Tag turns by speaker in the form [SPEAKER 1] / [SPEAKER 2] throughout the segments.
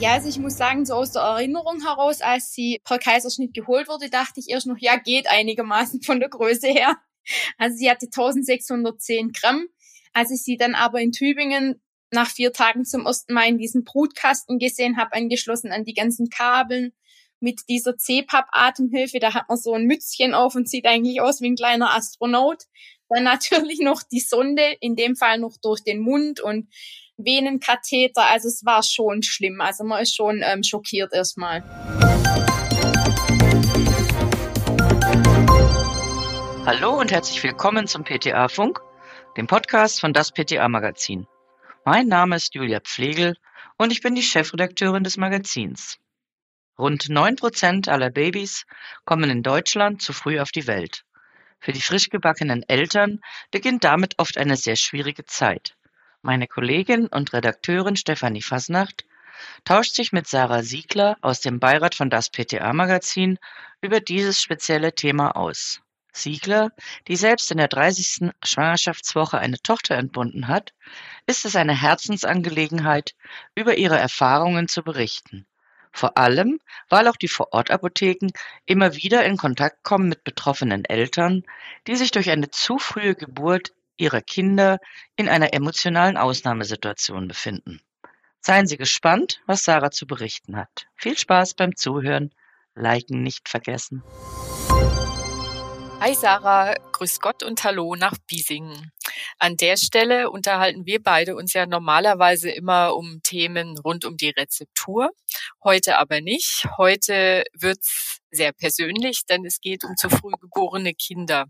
[SPEAKER 1] Ja, also ich muss sagen, so aus der Erinnerung heraus, als sie per Kaiserschnitt geholt wurde, dachte ich erst noch, ja, geht einigermaßen von der Größe her. Also sie hatte 1610 Gramm. Als ich sie dann aber in Tübingen nach vier Tagen zum ersten Mal in diesen Brutkasten gesehen habe, angeschlossen an die ganzen Kabeln mit dieser CPAP-Atemhilfe, da hat man so ein Mützchen auf und sieht eigentlich aus wie ein kleiner Astronaut. Dann natürlich noch die Sonde, in dem Fall noch durch den Mund und Venenkatheter. Also es war schon schlimm. Also man ist schon ähm, schockiert erstmal.
[SPEAKER 2] Hallo und herzlich willkommen zum PTA Funk, dem Podcast von das PTA Magazin. Mein Name ist Julia Pflegel und ich bin die Chefredakteurin des Magazins. Rund neun Prozent aller Babys kommen in Deutschland zu früh auf die Welt. Für die frisch gebackenen Eltern beginnt damit oft eine sehr schwierige Zeit. Meine Kollegin und Redakteurin Stefanie Fasnacht tauscht sich mit Sarah Siegler aus dem Beirat von das PTA Magazin über dieses spezielle Thema aus. Siegler, die selbst in der 30. Schwangerschaftswoche eine Tochter entbunden hat, ist es eine Herzensangelegenheit, über ihre Erfahrungen zu berichten. Vor allem, weil auch die Vorortapotheken immer wieder in Kontakt kommen mit betroffenen Eltern, die sich durch eine zu frühe Geburt ihrer Kinder in einer emotionalen Ausnahmesituation befinden. Seien Sie gespannt, was Sarah zu berichten hat. Viel Spaß beim Zuhören. Liken nicht vergessen.
[SPEAKER 3] Hi Sarah, grüß Gott und hallo nach Biesingen. An der Stelle unterhalten wir beide uns ja normalerweise immer um Themen rund um die Rezeptur. Heute aber nicht. Heute wird's sehr persönlich, denn es geht um zu früh geborene Kinder.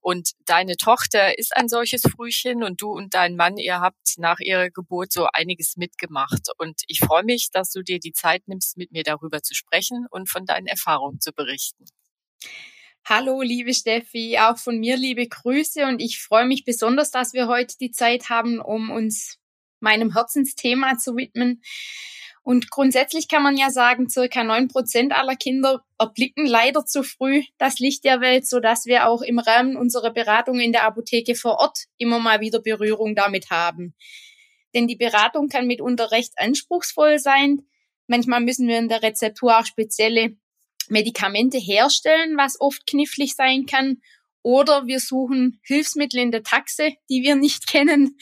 [SPEAKER 3] Und deine Tochter ist ein solches Frühchen und du und dein Mann, ihr habt nach ihrer Geburt so einiges mitgemacht. Und ich freue mich, dass du dir die Zeit nimmst, mit mir darüber zu sprechen und von deinen Erfahrungen zu berichten.
[SPEAKER 1] Hallo, liebe Steffi, auch von mir liebe Grüße und ich freue mich besonders, dass wir heute die Zeit haben, um uns meinem Herzensthema zu widmen. Und grundsätzlich kann man ja sagen, circa neun Prozent aller Kinder erblicken leider zu früh das Licht der Welt, so dass wir auch im Rahmen unserer Beratung in der Apotheke vor Ort immer mal wieder Berührung damit haben. Denn die Beratung kann mitunter recht anspruchsvoll sein. Manchmal müssen wir in der Rezeptur auch spezielle Medikamente herstellen, was oft knifflig sein kann. Oder wir suchen Hilfsmittel in der Taxe, die wir nicht kennen.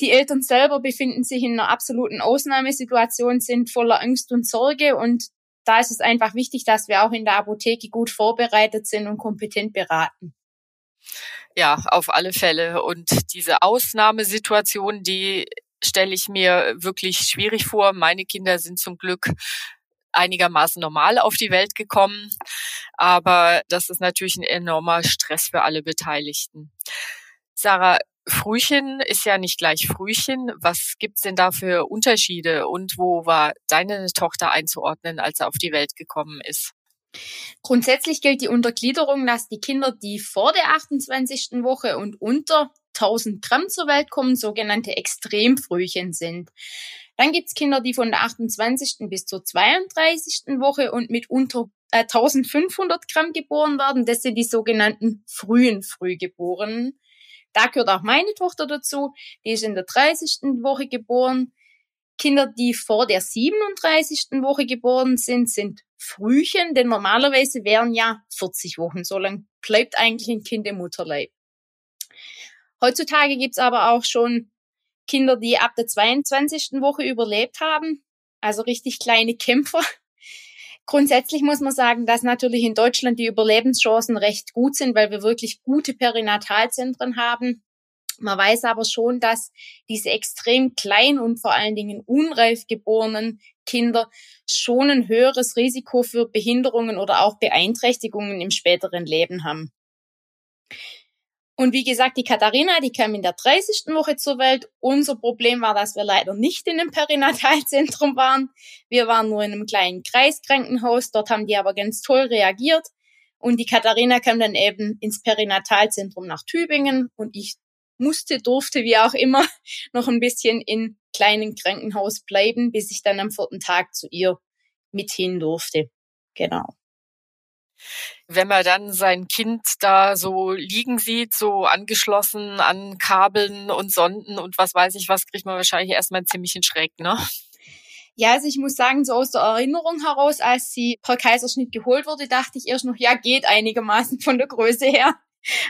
[SPEAKER 1] Die Eltern selber befinden sich in einer absoluten Ausnahmesituation, sind voller Angst und Sorge und da ist es einfach wichtig, dass wir auch in der Apotheke gut vorbereitet sind und kompetent beraten.
[SPEAKER 3] Ja, auf alle Fälle. Und diese Ausnahmesituation, die stelle ich mir wirklich schwierig vor. Meine Kinder sind zum Glück einigermaßen normal auf die Welt gekommen. Aber das ist natürlich ein enormer Stress für alle Beteiligten. Sarah, Frühchen ist ja nicht gleich Frühchen. Was gibt's denn da für Unterschiede und wo war deine Tochter einzuordnen, als er auf die Welt gekommen ist?
[SPEAKER 1] Grundsätzlich gilt die Untergliederung, dass die Kinder, die vor der 28. Woche und unter 1000 Gramm zur Welt kommen, sogenannte Extremfrühchen sind. Dann gibt's Kinder, die von der 28. bis zur 32. Woche und mit unter äh, 1500 Gramm geboren werden. Das sind die sogenannten frühen Frühgeborenen. Da gehört auch meine Tochter dazu. Die ist in der 30. Woche geboren. Kinder, die vor der 37. Woche geboren sind, sind Frühchen, denn normalerweise wären ja 40 Wochen. So lang bleibt eigentlich ein Kind im Mutterleib. Heutzutage gibt's aber auch schon Kinder, die ab der 22. Woche überlebt haben, also richtig kleine Kämpfer. Grundsätzlich muss man sagen, dass natürlich in Deutschland die Überlebenschancen recht gut sind, weil wir wirklich gute Perinatalzentren haben. Man weiß aber schon, dass diese extrem klein und vor allen Dingen unreif geborenen Kinder schon ein höheres Risiko für Behinderungen oder auch Beeinträchtigungen im späteren Leben haben. Und wie gesagt, die Katharina, die kam in der 30. Woche zur Welt. Unser Problem war, dass wir leider nicht in einem Perinatalzentrum waren. Wir waren nur in einem kleinen Kreiskrankenhaus. Dort haben die aber ganz toll reagiert. Und die Katharina kam dann eben ins Perinatalzentrum nach Tübingen und ich musste, durfte, wie auch immer, noch ein bisschen in kleinen Krankenhaus bleiben, bis ich dann am vierten Tag zu ihr mit hin durfte. Genau.
[SPEAKER 3] Wenn man dann sein Kind da so liegen sieht, so angeschlossen an Kabeln und Sonden und was weiß ich was, kriegt man wahrscheinlich erstmal einen ziemlichen Schreck, ne?
[SPEAKER 1] Ja, also ich muss sagen, so aus der Erinnerung heraus, als sie per Kaiserschnitt geholt wurde, dachte ich erst noch, ja, geht einigermaßen von der Größe her.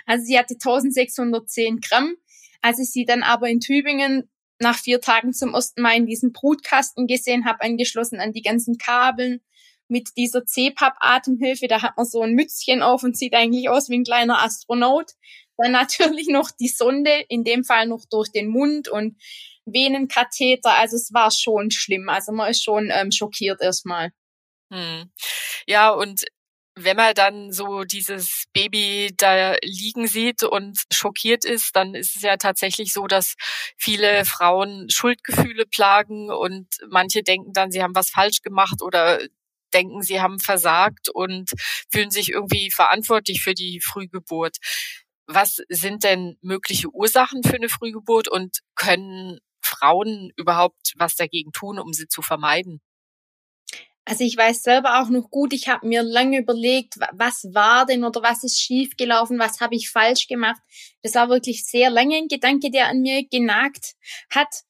[SPEAKER 1] Also sie hatte 1610 Gramm. Als ich sie dann aber in Tübingen nach vier Tagen zum ersten Mal in diesem Brutkasten gesehen habe, angeschlossen an die ganzen Kabeln mit dieser CPAP-Atemhilfe, da hat man so ein Mützchen auf und sieht eigentlich aus wie ein kleiner Astronaut. Dann natürlich noch die Sonde, in dem Fall noch durch den Mund und Venenkatheter. Also es war schon schlimm. Also man ist schon ähm, schockiert erstmal.
[SPEAKER 3] Hm. Ja, und wenn man dann so dieses Baby da liegen sieht und schockiert ist, dann ist es ja tatsächlich so, dass viele Frauen Schuldgefühle plagen und manche denken dann, sie haben was falsch gemacht oder denken, sie haben versagt und fühlen sich irgendwie verantwortlich für die Frühgeburt. Was sind denn mögliche Ursachen für eine Frühgeburt und können Frauen überhaupt was dagegen tun, um sie zu vermeiden?
[SPEAKER 1] Also ich weiß selber auch noch gut, ich habe mir lange überlegt, was war denn oder was ist schiefgelaufen, was habe ich falsch gemacht. Das war wirklich sehr lange ein Gedanke, der an mir genagt hat.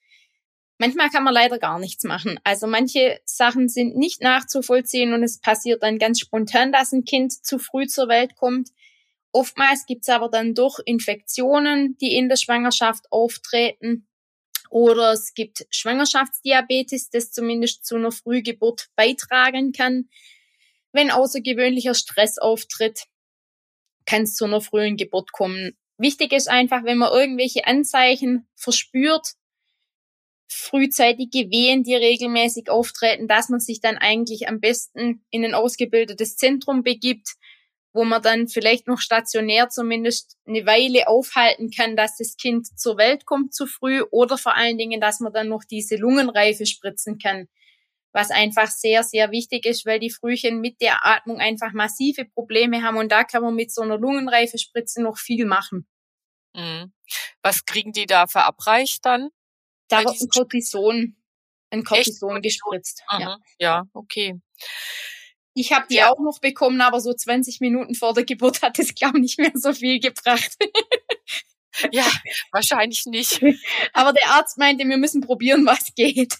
[SPEAKER 1] Manchmal kann man leider gar nichts machen. Also manche Sachen sind nicht nachzuvollziehen und es passiert dann ganz spontan, dass ein Kind zu früh zur Welt kommt. Oftmals gibt's aber dann doch Infektionen, die in der Schwangerschaft auftreten. Oder es gibt Schwangerschaftsdiabetes, das zumindest zu einer Frühgeburt beitragen kann. Wenn außergewöhnlicher Stress auftritt, kann es zu einer frühen Geburt kommen. Wichtig ist einfach, wenn man irgendwelche Anzeichen verspürt, frühzeitige Wehen, die regelmäßig auftreten, dass man sich dann eigentlich am besten in ein ausgebildetes Zentrum begibt, wo man dann vielleicht noch stationär zumindest eine Weile aufhalten kann, dass das Kind zur Welt kommt zu früh oder vor allen Dingen, dass man dann noch diese Lungenreife spritzen kann, was einfach sehr, sehr wichtig ist, weil die Frühchen mit der Atmung einfach massive Probleme haben und da kann man mit so einer Lungenreifespritze noch viel machen.
[SPEAKER 3] Mhm. Was kriegen die da verabreicht dann?
[SPEAKER 1] Da wird ein Cortison, ein Cortison gespritzt.
[SPEAKER 3] Ja. ja, okay.
[SPEAKER 1] Ich habe die ja. auch noch bekommen, aber so 20 Minuten vor der Geburt hat es, glaube ich, nicht mehr so viel gebracht.
[SPEAKER 3] Ja, wahrscheinlich nicht.
[SPEAKER 1] Aber der Arzt meinte, wir müssen probieren, was geht.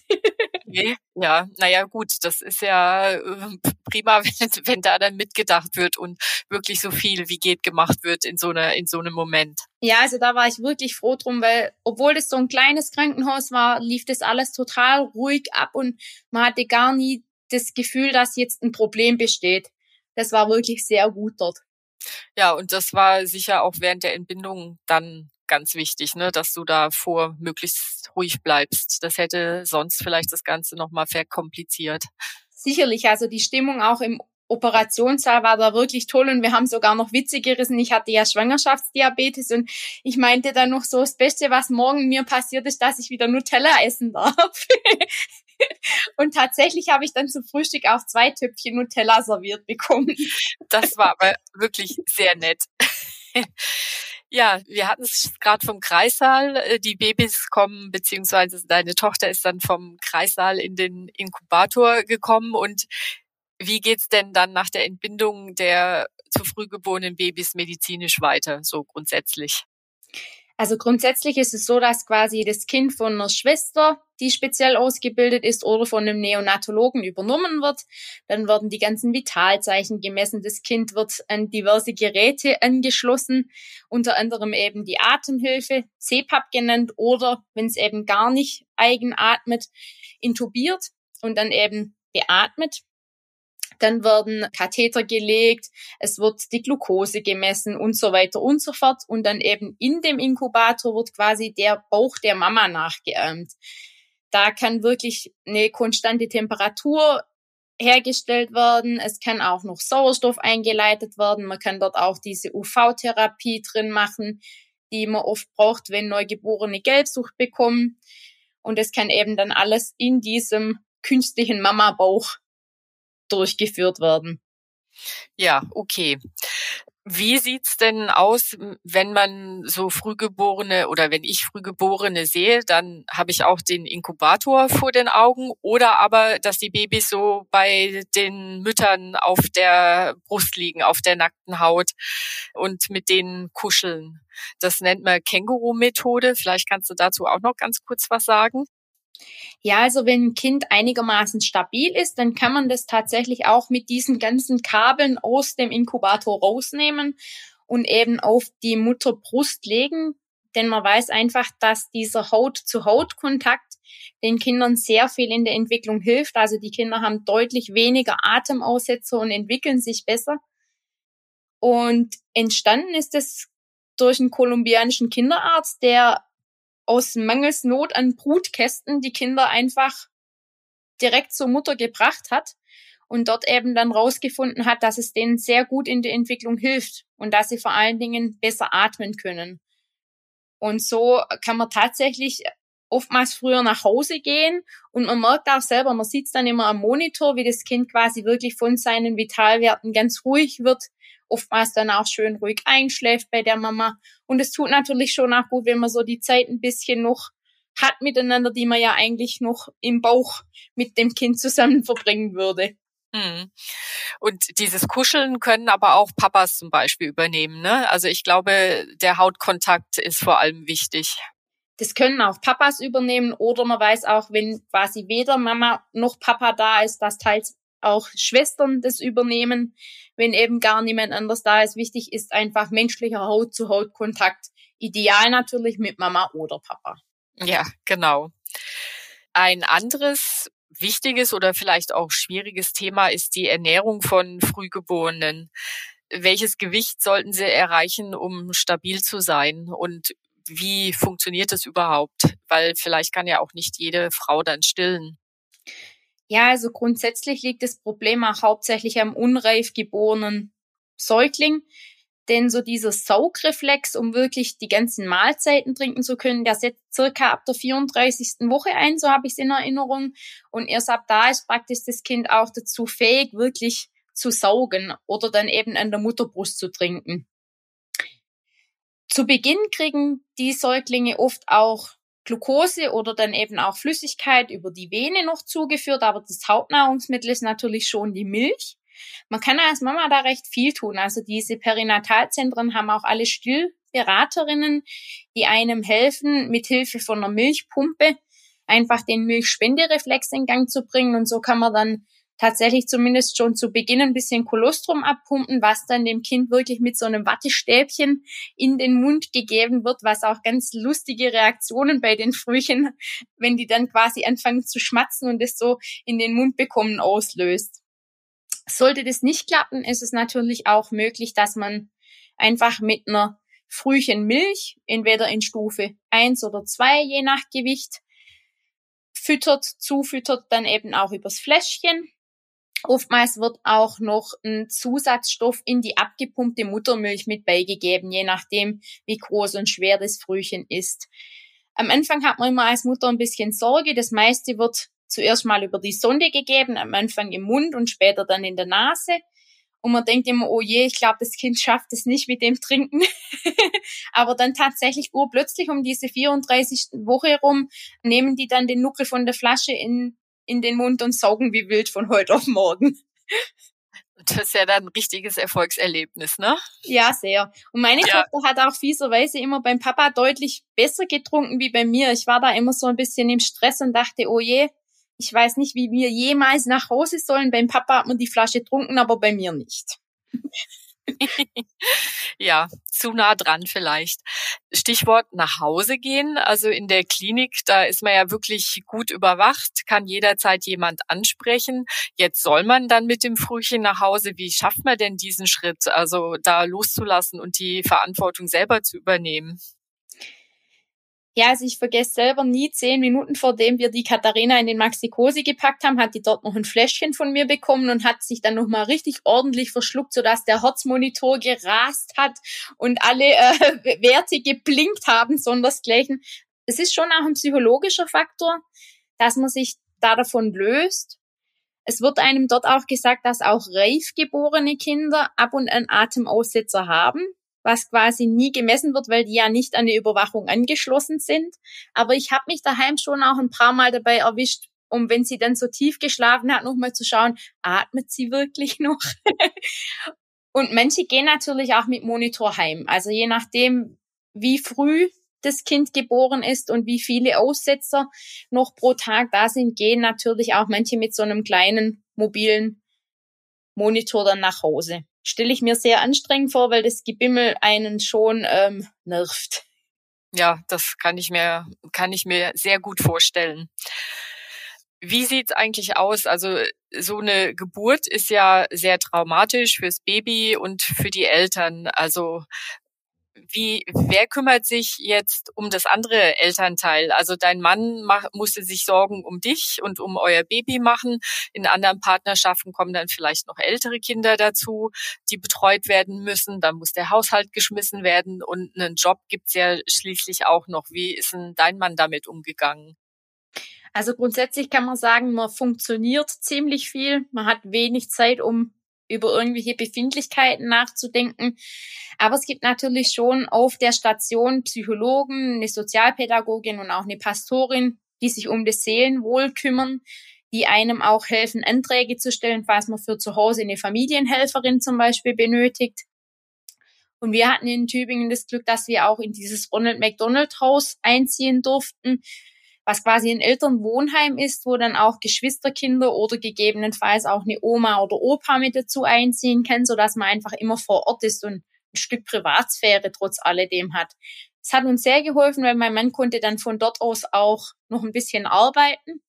[SPEAKER 3] Okay. Ja, naja, gut, das ist ja äh, prima, wenn, wenn da dann mitgedacht wird und wirklich so viel wie geht gemacht wird in so einer, in so einem Moment.
[SPEAKER 1] Ja, also da war ich wirklich froh drum, weil obwohl das so ein kleines Krankenhaus war, lief das alles total ruhig ab und man hatte gar nie das Gefühl, dass jetzt ein Problem besteht. Das war wirklich sehr gut dort.
[SPEAKER 3] Ja, und das war sicher auch während der Entbindung dann ganz wichtig, ne, dass du da vor möglichst ruhig bleibst. Das hätte sonst vielleicht das Ganze nochmal verkompliziert.
[SPEAKER 1] Sicherlich, also die Stimmung auch im Operationssaal war da wirklich toll und wir haben sogar noch Witze gerissen. Ich hatte ja Schwangerschaftsdiabetes und ich meinte dann noch so, das Beste, was morgen mir passiert ist, dass ich wieder Nutella essen darf. Und tatsächlich habe ich dann zum Frühstück auch zwei Töpfchen Nutella serviert bekommen.
[SPEAKER 3] Das war aber wirklich sehr nett. Ja, wir hatten es gerade vom Kreissaal. Äh, die Babys kommen, beziehungsweise deine Tochter ist dann vom Kreissaal in den Inkubator gekommen. Und wie geht's denn dann nach der Entbindung der zu früh geborenen Babys medizinisch weiter, so grundsätzlich?
[SPEAKER 1] Also grundsätzlich ist es so, dass quasi das Kind von einer Schwester, die speziell ausgebildet ist, oder von einem Neonatologen übernommen wird. Dann werden die ganzen Vitalzeichen gemessen. Das Kind wird an diverse Geräte angeschlossen, unter anderem eben die Atemhilfe, CPAP genannt, oder wenn es eben gar nicht eigen atmet, intubiert und dann eben beatmet. Dann werden Katheter gelegt, es wird die Glucose gemessen und so weiter und so fort. Und dann eben in dem Inkubator wird quasi der Bauch der Mama nachgeahmt. Da kann wirklich eine konstante Temperatur hergestellt werden. Es kann auch noch Sauerstoff eingeleitet werden. Man kann dort auch diese UV-Therapie drin machen, die man oft braucht, wenn Neugeborene Gelbsucht bekommen. Und es kann eben dann alles in diesem künstlichen Mama-Bauch durchgeführt werden.
[SPEAKER 3] Ja, okay. Wie sieht's denn aus, wenn man so Frühgeborene oder wenn ich Frühgeborene sehe, dann habe ich auch den Inkubator vor den Augen oder aber, dass die Babys so bei den Müttern auf der Brust liegen, auf der nackten Haut und mit denen kuscheln. Das nennt man Känguru-Methode. Vielleicht kannst du dazu auch noch ganz kurz was sagen.
[SPEAKER 1] Ja, also wenn ein Kind einigermaßen stabil ist, dann kann man das tatsächlich auch mit diesen ganzen Kabeln aus dem Inkubator rausnehmen und eben auf die Mutterbrust legen. Denn man weiß einfach, dass dieser Haut-zu-Haut-Kontakt den Kindern sehr viel in der Entwicklung hilft. Also die Kinder haben deutlich weniger Atemaussetzer und entwickeln sich besser. Und entstanden ist es durch einen kolumbianischen Kinderarzt, der aus Mangelsnot an Brutkästen die Kinder einfach direkt zur Mutter gebracht hat und dort eben dann rausgefunden hat, dass es denen sehr gut in der Entwicklung hilft und dass sie vor allen Dingen besser atmen können. Und so kann man tatsächlich oftmals früher nach Hause gehen und man merkt auch selber, man sieht es dann immer am Monitor, wie das Kind quasi wirklich von seinen Vitalwerten ganz ruhig wird, oftmals dann auch schön ruhig einschläft bei der Mama. Und es tut natürlich schon auch gut, wenn man so die Zeit ein bisschen noch hat miteinander, die man ja eigentlich noch im Bauch mit dem Kind zusammen verbringen würde.
[SPEAKER 3] Hm. Und dieses Kuscheln können aber auch Papas zum Beispiel übernehmen. Ne? Also ich glaube, der Hautkontakt ist vor allem wichtig.
[SPEAKER 1] Das können auch Papas übernehmen oder man weiß auch, wenn quasi weder Mama noch Papa da ist, dass teils auch Schwestern das übernehmen, wenn eben gar niemand anders da ist. Wichtig ist einfach menschlicher Haut-zu-Haut-Kontakt. Ideal natürlich mit Mama oder Papa.
[SPEAKER 3] Ja, genau. Ein anderes wichtiges oder vielleicht auch schwieriges Thema ist die Ernährung von Frühgeborenen. Welches Gewicht sollten sie erreichen, um stabil zu sein? Und wie funktioniert das überhaupt? Weil vielleicht kann ja auch nicht jede Frau dann stillen.
[SPEAKER 1] Ja, also grundsätzlich liegt das Problem auch hauptsächlich am unreif geborenen Säugling. Denn so dieser Saugreflex, um wirklich die ganzen Mahlzeiten trinken zu können, der setzt circa ab der 34. Woche ein, so habe ich es in Erinnerung. Und erst ab da ist praktisch das Kind auch dazu fähig, wirklich zu saugen oder dann eben an der Mutterbrust zu trinken. Zu Beginn kriegen die Säuglinge oft auch Glucose oder dann eben auch Flüssigkeit über die Vene noch zugeführt, aber das Hauptnahrungsmittel ist natürlich schon die Milch. Man kann als Mama da recht viel tun. Also diese Perinatalzentren haben auch alle Stillberaterinnen, die einem helfen, mit Hilfe von einer Milchpumpe einfach den Milchspendereflex in Gang zu bringen. Und so kann man dann tatsächlich zumindest schon zu Beginn ein bisschen Kolostrum abpumpen, was dann dem Kind wirklich mit so einem Wattestäbchen in den Mund gegeben wird, was auch ganz lustige Reaktionen bei den Frühchen, wenn die dann quasi anfangen zu schmatzen und es so in den Mund bekommen, auslöst. Sollte das nicht klappen, ist es natürlich auch möglich, dass man einfach mit einer Frühchen Milch, entweder in Stufe eins oder zwei je nach Gewicht, füttert, zufüttert, dann eben auch übers Fläschchen Oftmals wird auch noch ein Zusatzstoff in die abgepumpte Muttermilch mit beigegeben, je nachdem, wie groß und schwer das Frühchen ist. Am Anfang hat man immer als Mutter ein bisschen Sorge. Das meiste wird zuerst mal über die Sonde gegeben, am Anfang im Mund und später dann in der Nase. Und man denkt immer, oh je, ich glaube, das Kind schafft es nicht mit dem Trinken. Aber dann tatsächlich urplötzlich um diese 34. Woche herum nehmen die dann den Nuckel von der Flasche in in den Mund und saugen wie wild von heute auf morgen.
[SPEAKER 3] Das ist ja dann ein richtiges Erfolgserlebnis, ne?
[SPEAKER 1] Ja, sehr. Und meine ja. Tochter hat auch fieserweise immer beim Papa deutlich besser getrunken wie bei mir. Ich war da immer so ein bisschen im Stress und dachte, oh je, ich weiß nicht, wie wir jemals nach Hause sollen. Beim Papa hat man die Flasche getrunken, aber bei mir nicht.
[SPEAKER 3] ja, zu nah dran vielleicht. Stichwort nach Hause gehen. Also in der Klinik, da ist man ja wirklich gut überwacht, kann jederzeit jemand ansprechen. Jetzt soll man dann mit dem Frühchen nach Hause. Wie schafft man denn diesen Schritt? Also da loszulassen und die Verantwortung selber zu übernehmen?
[SPEAKER 1] Ja, also ich vergesse selber nie, zehn Minuten vor dem wir die Katharina in den Maxikosi gepackt haben, hat die dort noch ein Fläschchen von mir bekommen und hat sich dann nochmal richtig ordentlich verschluckt, sodass der Herzmonitor gerast hat und alle äh, Werte geblinkt haben, sondersgleichen. Es ist schon auch ein psychologischer Faktor, dass man sich da davon löst. Es wird einem dort auch gesagt, dass auch reif geborene Kinder ab und an Atemaussetzer haben was quasi nie gemessen wird, weil die ja nicht an die Überwachung angeschlossen sind. Aber ich habe mich daheim schon auch ein paar Mal dabei erwischt, um wenn sie dann so tief geschlafen hat, nochmal zu schauen, atmet sie wirklich noch? Und manche gehen natürlich auch mit Monitor heim. Also je nachdem, wie früh das Kind geboren ist und wie viele Aussetzer noch pro Tag da sind, gehen natürlich auch manche mit so einem kleinen mobilen Monitor dann nach Hause. Stelle ich mir sehr anstrengend vor, weil das Gebimmel einen schon ähm, nervt.
[SPEAKER 3] Ja, das kann ich mir kann ich mir sehr gut vorstellen. Wie sieht's eigentlich aus? Also so eine Geburt ist ja sehr traumatisch fürs Baby und für die Eltern. Also wie, wer kümmert sich jetzt um das andere Elternteil? Also dein Mann mach, musste sich Sorgen um dich und um euer Baby machen. In anderen Partnerschaften kommen dann vielleicht noch ältere Kinder dazu, die betreut werden müssen. Dann muss der Haushalt geschmissen werden und einen Job gibt's ja schließlich auch noch. Wie ist denn dein Mann damit umgegangen?
[SPEAKER 1] Also grundsätzlich kann man sagen, man funktioniert ziemlich viel. Man hat wenig Zeit, um über irgendwelche Befindlichkeiten nachzudenken. Aber es gibt natürlich schon auf der Station Psychologen, eine Sozialpädagogin und auch eine Pastorin, die sich um das Seelenwohl kümmern, die einem auch helfen, Anträge zu stellen, falls man für zu Hause eine Familienhelferin zum Beispiel benötigt. Und wir hatten in Tübingen das Glück, dass wir auch in dieses Ronald McDonald Haus einziehen durften was quasi ein Elternwohnheim ist, wo dann auch Geschwisterkinder oder gegebenenfalls auch eine Oma oder Opa mit dazu einziehen kann, so dass man einfach immer vor Ort ist und ein Stück Privatsphäre trotz alledem hat. Es hat uns sehr geholfen, weil mein Mann konnte dann von dort aus auch noch ein bisschen arbeiten.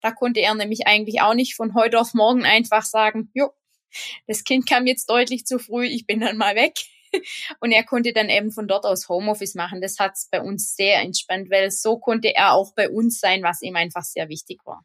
[SPEAKER 1] Da konnte er nämlich eigentlich auch nicht von heute auf morgen einfach sagen, jo, das Kind kam jetzt deutlich zu früh, ich bin dann mal weg. Und er konnte dann eben von dort aus Homeoffice machen. Das hat es bei uns sehr entspannt, weil so konnte er auch bei uns sein, was ihm einfach sehr wichtig war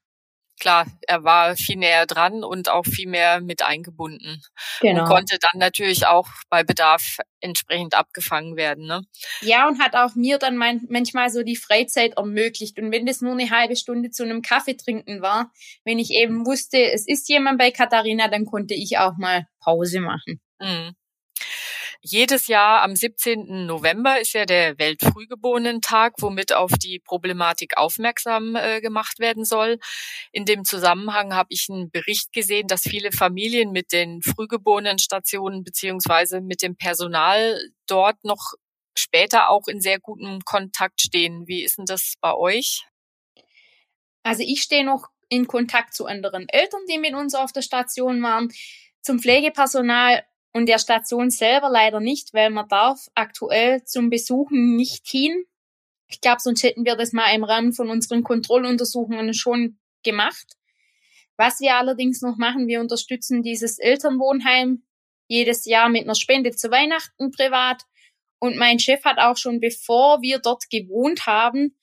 [SPEAKER 3] klar, er war viel näher dran und auch viel mehr mit eingebunden genau. und konnte dann natürlich auch bei Bedarf entsprechend abgefangen werden. Ne?
[SPEAKER 1] Ja, und hat auch mir dann mein, manchmal so die Freizeit ermöglicht. Und wenn das nur eine halbe Stunde zu einem Kaffee trinken war, wenn ich eben wusste, es ist jemand bei Katharina, dann konnte ich auch mal Pause machen. Mhm.
[SPEAKER 3] Jedes Jahr am 17. November ist ja der Weltfrühgeborenen-Tag, womit auf die Problematik aufmerksam äh, gemacht werden soll. In dem Zusammenhang habe ich einen Bericht gesehen, dass viele Familien mit den Frühgeborenenstationen beziehungsweise mit dem Personal dort noch später auch in sehr gutem Kontakt stehen. Wie ist denn das bei euch?
[SPEAKER 1] Also ich stehe noch in Kontakt zu anderen Eltern, die mit uns auf der Station waren. Zum Pflegepersonal und der Station selber leider nicht, weil man darf aktuell zum Besuchen nicht hin. Ich glaube, sonst hätten wir das mal im Rahmen von unseren Kontrolluntersuchungen schon gemacht. Was wir allerdings noch machen, wir unterstützen dieses Elternwohnheim jedes Jahr mit einer Spende zu Weihnachten privat. Und mein Chef hat auch schon, bevor wir dort gewohnt haben,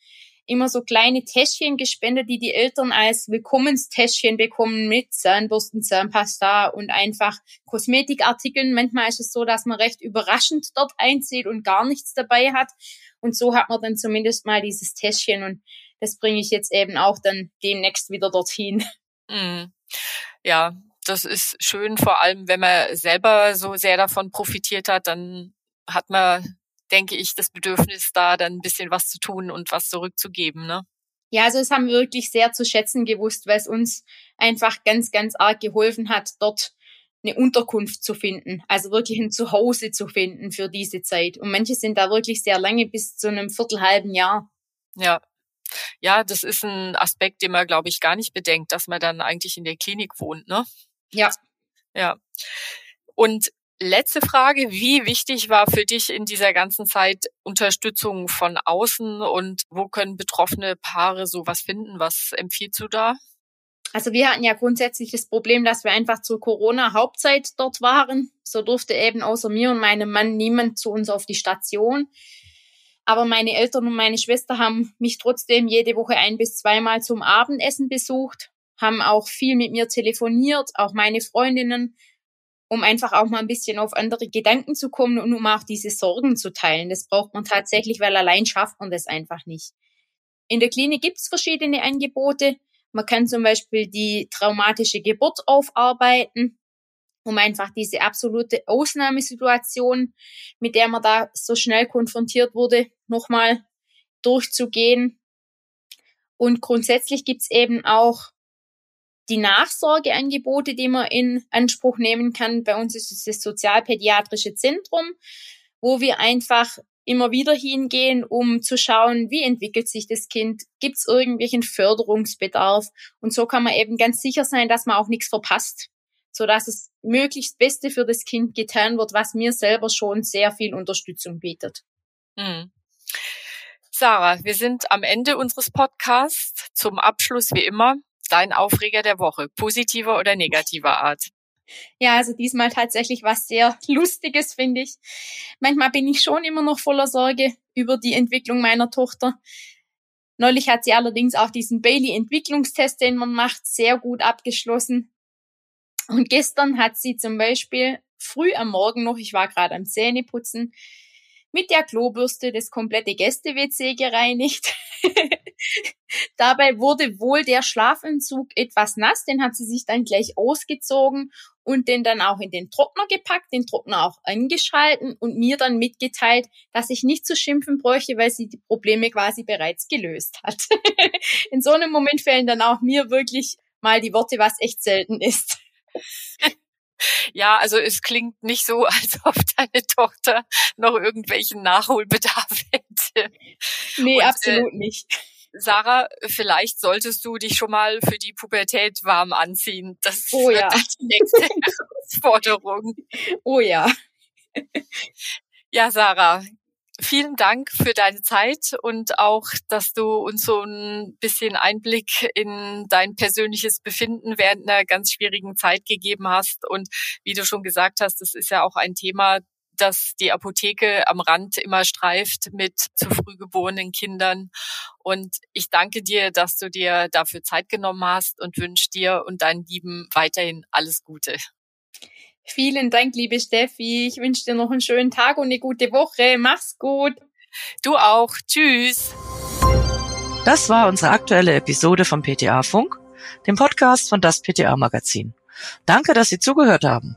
[SPEAKER 1] immer so kleine Täschchen gespendet, die die Eltern als Willkommenstäschchen bekommen mit Zahnbürsten, Zahnpasta und einfach Kosmetikartikeln. Manchmal ist es so, dass man recht überraschend dort einzieht und gar nichts dabei hat. Und so hat man dann zumindest mal dieses Täschchen und das bringe ich jetzt eben auch dann demnächst wieder dorthin.
[SPEAKER 3] Mhm. Ja, das ist schön, vor allem wenn man selber so sehr davon profitiert hat, dann hat man denke ich, das Bedürfnis, da dann ein bisschen was zu tun und was zurückzugeben. Ne?
[SPEAKER 1] Ja, also das haben wir wirklich sehr zu schätzen gewusst, weil es uns einfach ganz, ganz arg geholfen hat, dort eine Unterkunft zu finden, also wirklich ein Zuhause zu finden für diese Zeit. Und manche sind da wirklich sehr lange, bis zu einem viertelhalben Jahr.
[SPEAKER 3] Ja. Ja, das ist ein Aspekt, den man, glaube ich, gar nicht bedenkt, dass man dann eigentlich in der Klinik wohnt, ne?
[SPEAKER 1] Ja.
[SPEAKER 3] Ja. Und Letzte Frage, wie wichtig war für dich in dieser ganzen Zeit Unterstützung von außen und wo können betroffene Paare sowas finden? Was empfiehlst du da?
[SPEAKER 1] Also wir hatten ja grundsätzlich das Problem, dass wir einfach zur Corona-Hauptzeit dort waren. So durfte eben außer mir und meinem Mann niemand zu uns auf die Station. Aber meine Eltern und meine Schwester haben mich trotzdem jede Woche ein bis zweimal zum Abendessen besucht, haben auch viel mit mir telefoniert, auch meine Freundinnen um einfach auch mal ein bisschen auf andere Gedanken zu kommen und um auch diese Sorgen zu teilen. Das braucht man tatsächlich, weil allein schafft man das einfach nicht. In der Klinik gibt's verschiedene Angebote. Man kann zum Beispiel die traumatische Geburt aufarbeiten, um einfach diese absolute Ausnahmesituation, mit der man da so schnell konfrontiert wurde, nochmal durchzugehen. Und grundsätzlich gibt's eben auch die Nachsorgeangebote, die man in Anspruch nehmen kann. Bei uns ist es das Sozialpädiatrische Zentrum, wo wir einfach immer wieder hingehen, um zu schauen, wie entwickelt sich das Kind, gibt es irgendwelchen Förderungsbedarf und so kann man eben ganz sicher sein, dass man auch nichts verpasst, so dass es möglichst Beste für das Kind getan wird, was mir selber schon sehr viel Unterstützung bietet. Mhm.
[SPEAKER 3] Sarah, wir sind am Ende unseres Podcasts. Zum Abschluss wie immer dein Aufreger der Woche, positiver oder negativer Art?
[SPEAKER 1] Ja, also diesmal tatsächlich was sehr Lustiges, finde ich. Manchmal bin ich schon immer noch voller Sorge über die Entwicklung meiner Tochter. Neulich hat sie allerdings auch diesen Bailey-Entwicklungstest, den man macht, sehr gut abgeschlossen. Und gestern hat sie zum Beispiel früh am Morgen noch, ich war gerade am Zähneputzen, mit der Klobürste das komplette Gäste-WC gereinigt. Dabei wurde wohl der Schlafanzug etwas nass, den hat sie sich dann gleich ausgezogen und den dann auch in den Trockner gepackt, den Trockner auch angeschalten und mir dann mitgeteilt, dass ich nicht zu schimpfen bräuchte, weil sie die Probleme quasi bereits gelöst hat. in so einem Moment fällen dann auch mir wirklich mal die Worte, was echt selten ist.
[SPEAKER 3] Ja, also es klingt nicht so, als ob deine Tochter noch irgendwelchen Nachholbedarf hätte.
[SPEAKER 1] Nee, Und, äh, absolut äh, nicht.
[SPEAKER 3] Sarah, vielleicht solltest du dich schon mal für die Pubertät warm anziehen. Das
[SPEAKER 1] oh, ja.
[SPEAKER 3] die nächste Herausforderung.
[SPEAKER 1] Oh ja.
[SPEAKER 3] Ja, Sarah, vielen Dank für deine Zeit und auch, dass du uns so ein bisschen Einblick in dein persönliches Befinden während einer ganz schwierigen Zeit gegeben hast. Und wie du schon gesagt hast, das ist ja auch ein Thema, das die Apotheke am Rand immer streift mit zu früh geborenen Kindern. Und ich danke dir, dass du dir dafür Zeit genommen hast und wünsche dir und deinen Lieben weiterhin alles Gute.
[SPEAKER 1] Vielen Dank, liebe Steffi. Ich wünsche dir noch einen schönen Tag und eine gute Woche. Mach's gut.
[SPEAKER 3] Du auch. Tschüss.
[SPEAKER 2] Das war unsere aktuelle Episode vom PTA Funk, dem Podcast von das PTA Magazin. Danke, dass Sie zugehört haben.